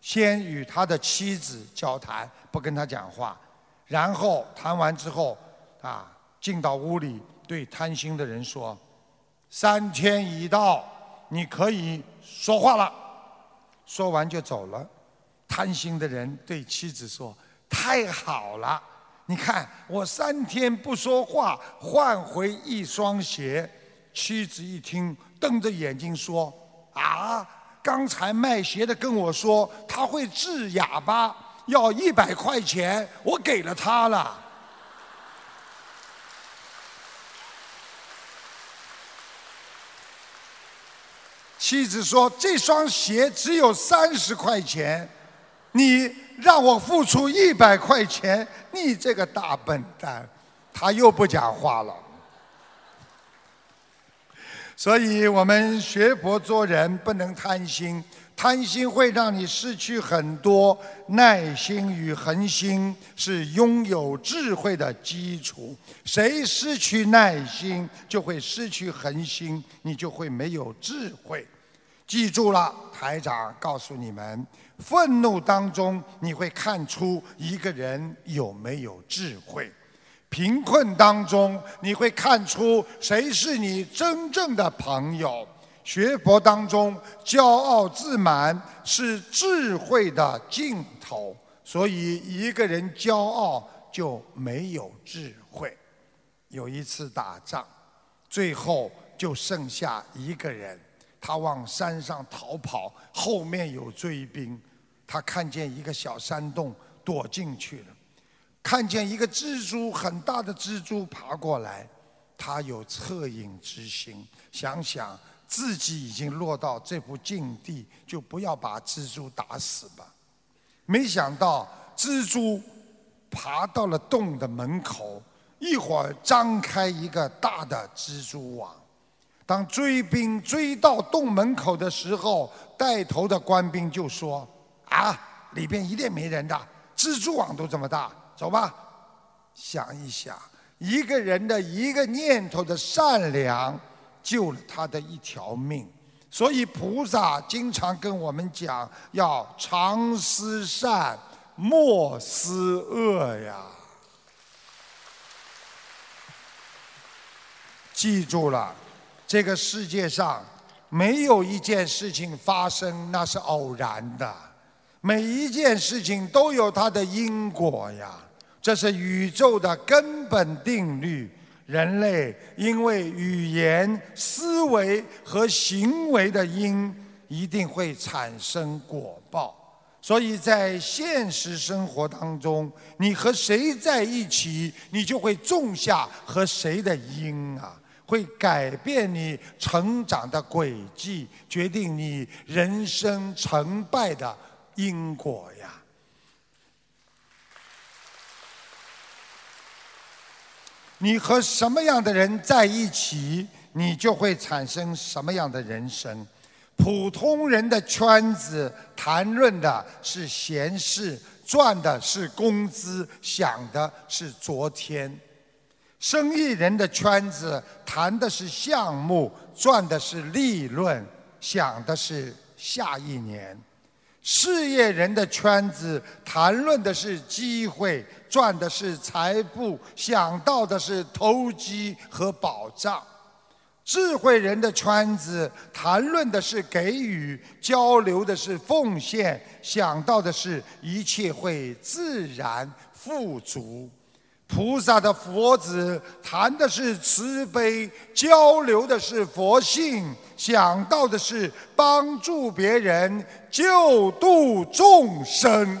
Speaker 2: 先与他的妻子交谈，不跟他讲话。然后谈完之后，啊，进到屋里对贪心的人说。三天一到，你可以说话了。说完就走了。贪心的人对妻子说：“太好了，你看我三天不说话，换回一双鞋。”妻子一听，瞪着眼睛说：“啊，刚才卖鞋的跟我说他会治哑巴，要一百块钱，我给了他了。”妻子说：“这双鞋只有三十块钱，你让我付出一百块钱，你这个大笨蛋！”他又不讲话了。所以我们学佛做人不能贪心，贪心会让你失去很多。耐心与恒心是拥有智慧的基础。谁失去耐心，就会失去恒心，你就会没有智慧。记住了，台长告诉你们：愤怒当中你会看出一个人有没有智慧；贫困当中你会看出谁是你真正的朋友；学佛当中，骄傲自满是智慧的尽头。所以，一个人骄傲就没有智慧。有一次打仗，最后就剩下一个人。他往山上逃跑，后面有追兵。他看见一个小山洞，躲进去了。看见一个蜘蛛，很大的蜘蛛爬过来，他有恻隐之心，想想自己已经落到这步境地，就不要把蜘蛛打死吧。没想到蜘蛛爬到了洞的门口，一会儿张开一个大的蜘蛛网。当追兵追到洞门口的时候，带头的官兵就说：“啊，里边一定没人的，蜘蛛网都这么大，走吧。”想一想，一个人的一个念头的善良，救了他的一条命。所以菩萨经常跟我们讲，要常思善，莫思恶呀。记住了。这个世界上没有一件事情发生那是偶然的，每一件事情都有它的因果呀，这是宇宙的根本定律。人类因为语言、思维和行为的因，一定会产生果报。所以在现实生活当中，你和谁在一起，你就会种下和谁的因啊。会改变你成长的轨迹，决定你人生成败的因果呀。你和什么样的人在一起，你就会产生什么样的人生。普通人的圈子谈论的是闲事，赚的是工资，想的是昨天。生意人的圈子谈的是项目，赚的是利润，想的是下一年；事业人的圈子谈论的是机会，赚的是财富，想到的是投机和保障；智慧人的圈子谈论的是给予，交流的是奉献，想到的是一切会自然富足。菩萨的佛子谈的是慈悲，交流的是佛性，想到的是帮助别人、救度众生。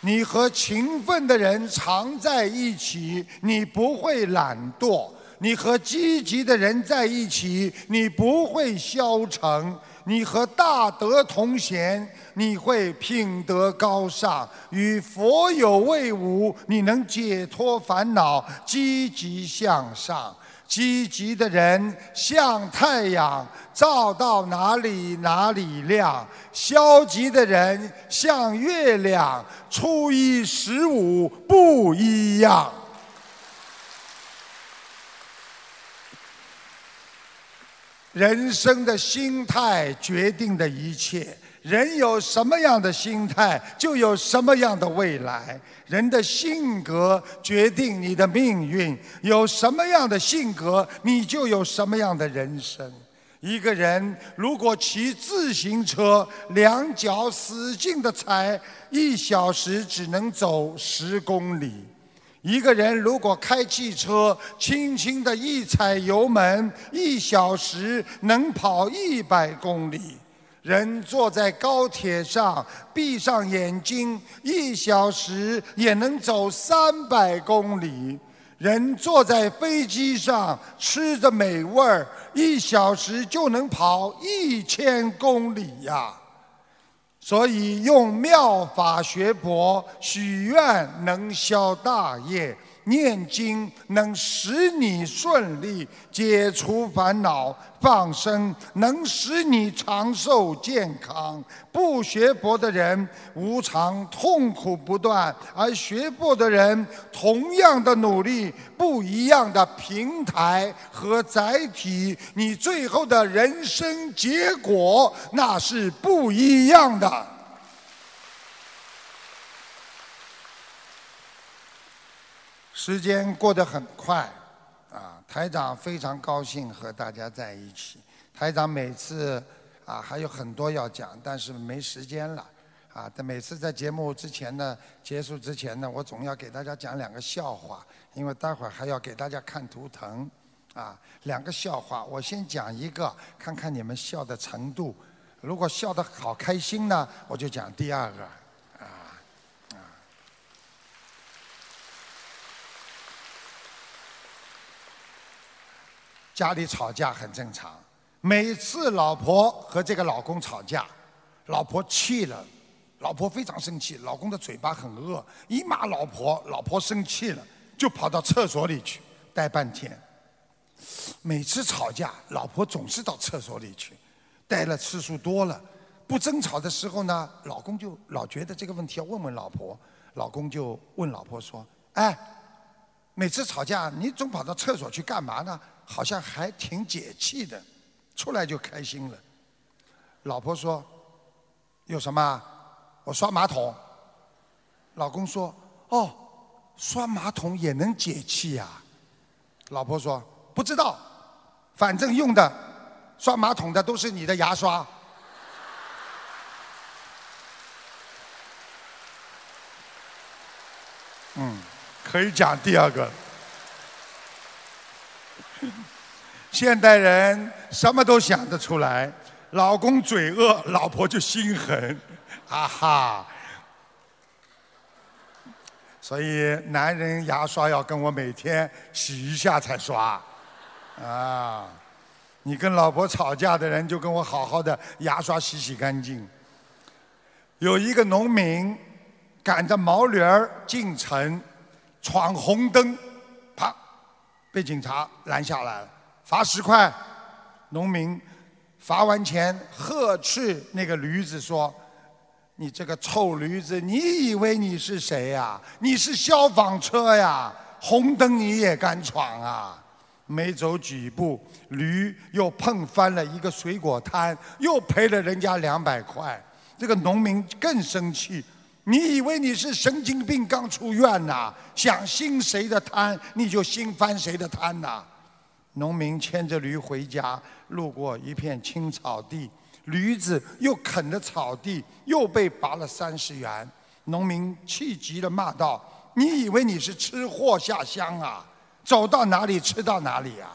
Speaker 2: 你和勤奋的人常在一起，你不会懒惰；你和积极的人在一起，你不会消沉。你和大德同贤，你会品德高尚；与佛有为伍，你能解脱烦恼，积极向上。积极的人像太阳，照到哪里哪里亮；消极的人像月亮，初一十五不一样。人生的心态决定的一切，人有什么样的心态，就有什么样的未来。人的性格决定你的命运，有什么样的性格，你就有什么样的人生。一个人如果骑自行车，两脚使劲的踩，一小时只能走十公里。一个人如果开汽车，轻轻的一踩油门，一小时能跑一百公里；人坐在高铁上，闭上眼睛，一小时也能走三百公里；人坐在飞机上，吃着美味儿，一小时就能跑一千公里呀。所以用妙法学佛，许愿能消大业。念经能使你顺利解除烦恼，放生能使你长寿健康。不学佛的人无常痛苦不断，而学佛的人同样的努力，不一样的平台和载体，你最后的人生结果那是不一样的。时间过得很快，啊，台长非常高兴和大家在一起。台长每次啊还有很多要讲，但是没时间了，啊，但每次在节目之前呢，结束之前呢，我总要给大家讲两个笑话，因为待会儿还要给大家看图腾，啊，两个笑话，我先讲一个，看看你们笑的程度，如果笑得好开心呢，我就讲第二个。家里吵架很正常，每次老婆和这个老公吵架，老婆气了，老婆非常生气，老公的嘴巴很恶，一骂老婆，老婆生气了，就跑到厕所里去待半天。每次吵架，老婆总是到厕所里去，待了次数多了，不争吵的时候呢，老公就老觉得这个问题要问问老婆，老公就问老婆说：“哎，每次吵架你总跑到厕所去干嘛呢？”好像还挺解气的，出来就开心了。老婆说：“有什么？我刷马桶。”老公说：“哦，刷马桶也能解气呀？”老婆说：“不知道，反正用的刷马桶的都是你的牙刷。”嗯，可以讲第二个。现代人什么都想得出来，老公嘴恶，老婆就心狠，啊哈！所以男人牙刷要跟我每天洗一下才刷，啊，你跟老婆吵架的人，就跟我好好的牙刷洗洗干净。有一个农民赶着毛驴儿进城闯红灯，啪，被警察拦下来了，罚十块。农民罚完钱，呵斥那个驴子说：“你这个臭驴子，你以为你是谁呀？你是消防车呀？红灯你也敢闯啊？”没走几步，驴又碰翻了一个水果摊，又赔了人家两百块。这个农民更生气，你以为你是神经病刚出院呐？想兴谁的摊，你就兴翻谁的摊呐？农民牵着驴回家，路过一片青草地，驴子又啃着草地，又被罚了三十元。农民气急了，骂道：“你以为你是吃货下乡啊？”走到哪里吃到哪里呀！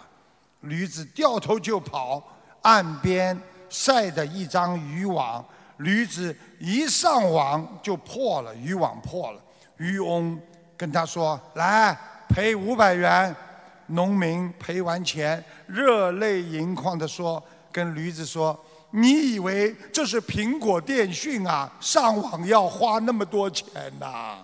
Speaker 2: 驴子掉头就跑，岸边晒的一张渔网，驴子一上网就破了，渔网破了。渔翁跟他说：“来赔五百元。”农民赔完钱，热泪盈眶地说：“跟驴子说，你以为这是苹果电讯啊？上网要花那么多钱呐？”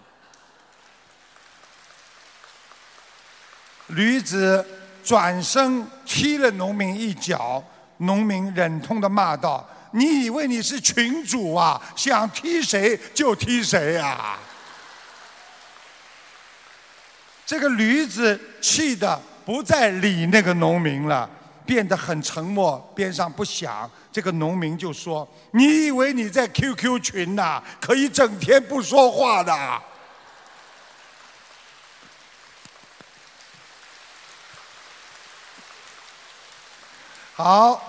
Speaker 2: 驴子转身踢了农民一脚，农民忍痛的骂道：“你以为你是群主啊？想踢谁就踢谁呀！”这个驴子气得不再理那个农民了，变得很沉默，边上不响。这个农民就说：“你以为你在 QQ 群呐？可以整天不说话的？”好，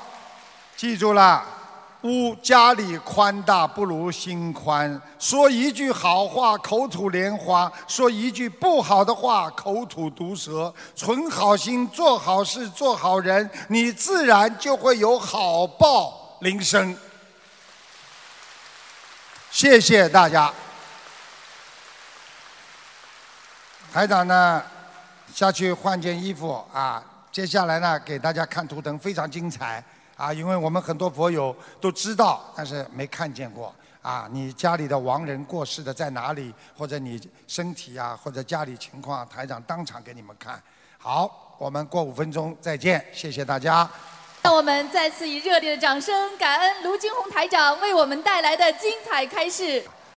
Speaker 2: 记住了，屋家里宽大不如心宽。说一句好话，口吐莲花；说一句不好的话，口吐毒舌。存好心，做好事，做好人，你自然就会有好报临身。谢谢大家。台长呢，下去换件衣服啊。接下来呢，给大家看图腾，非常精彩啊！因为我们很多佛友都知道，但是没看见过啊。你家里的亡人过世的在哪里？或者你身体啊，或者家里情况，台长当场给你们看。好，我们过五分钟再见，谢谢大家。
Speaker 1: 让我们再次以热烈的掌声，感恩卢金红台长为我们带来的精彩开示。